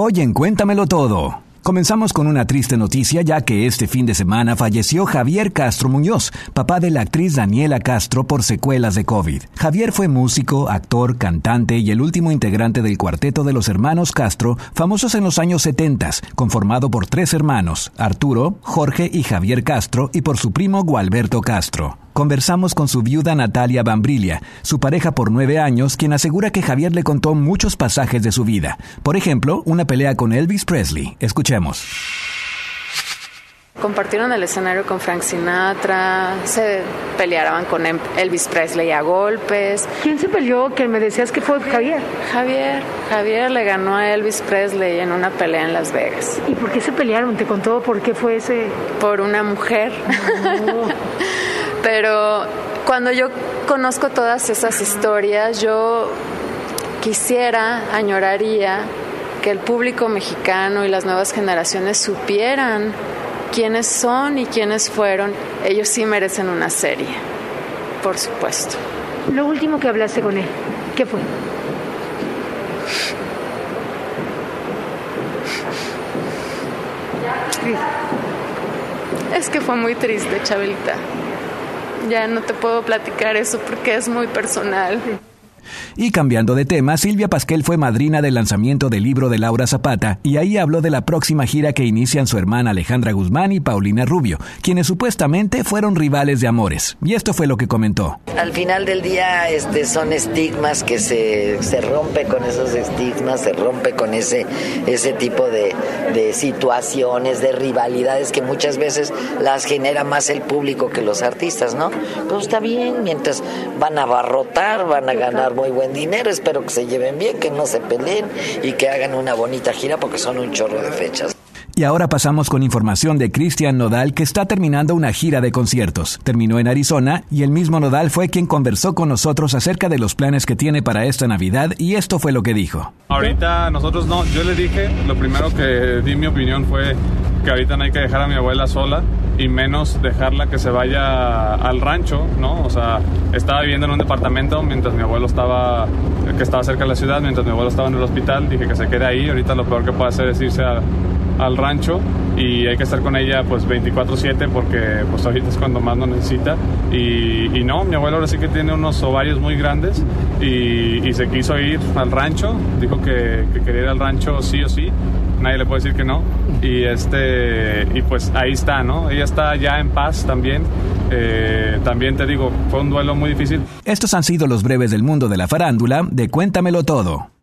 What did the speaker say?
Hoy en Cuéntamelo Todo. Comenzamos con una triste noticia ya que este fin de semana falleció Javier Castro Muñoz, papá de la actriz Daniela Castro por secuelas de COVID. Javier fue músico, actor, cantante y el último integrante del cuarteto de los hermanos Castro, famosos en los años 70, conformado por tres hermanos, Arturo, Jorge y Javier Castro, y por su primo Gualberto Castro. Conversamos con su viuda Natalia Bambrilia, su pareja por nueve años, quien asegura que Javier le contó muchos pasajes de su vida. Por ejemplo, una pelea con Elvis Presley. Escuchemos. Compartieron el escenario con Frank Sinatra, se peleaban con em- Elvis Presley a golpes. ¿Quién se peleó? Que me decías que fue Javier. Javier, Javier le ganó a Elvis Presley en una pelea en Las Vegas ¿Y por qué se pelearon? ¿Te contó por qué fue ese? por una mujer. Pero cuando yo conozco todas esas historias, yo quisiera, añoraría que el público mexicano y las nuevas generaciones supieran quiénes son y quiénes fueron. Ellos sí merecen una serie, por supuesto. Lo último que hablaste con él, ¿qué fue? Es que fue muy triste, Chabelita. Ya no te puedo platicar eso porque es muy personal. Y cambiando de tema, Silvia Pasquel fue madrina del lanzamiento del libro de Laura Zapata y ahí habló de la próxima gira que inician su hermana Alejandra Guzmán y Paulina Rubio, quienes supuestamente fueron rivales de amores. Y esto fue lo que comentó. Al final del día este, son estigmas que se, se rompe con esos estigmas, se rompe con ese, ese tipo de, de situaciones, de rivalidades que muchas veces las genera más el público que los artistas, ¿no? Pues está bien, mientras van a abarrotar, van a ganar muy buen dinero, espero que se lleven bien, que no se peleen y que hagan una bonita gira porque son un chorro de fechas. Y ahora pasamos con información de Cristian Nodal que está terminando una gira de conciertos. Terminó en Arizona y el mismo Nodal fue quien conversó con nosotros acerca de los planes que tiene para esta Navidad y esto fue lo que dijo. Ahorita nosotros no, yo le dije, lo primero que di mi opinión fue que ahorita no hay que dejar a mi abuela sola y menos dejarla que se vaya al rancho, ¿no? O sea, estaba viviendo en un departamento mientras mi abuelo estaba, que estaba cerca de la ciudad, mientras mi abuelo estaba en el hospital, dije que se quede ahí, ahorita lo peor que puede hacer es irse a- al rancho y hay que estar con ella pues 24/7 porque pues ahorita es cuando más nos necesita. Y, no, mi abuelo ahora sí que tiene unos ovarios muy grandes y, se quiso ir al rancho, dijo que, que quería ir al rancho sí o sí, nadie le puede decir que no. Y este y pues ahí está, ¿no? Ella está ya en paz también, Eh, también te digo, fue un duelo muy difícil, Estos han sido los breves del mundo de la farándula de Cuéntamelo Todo.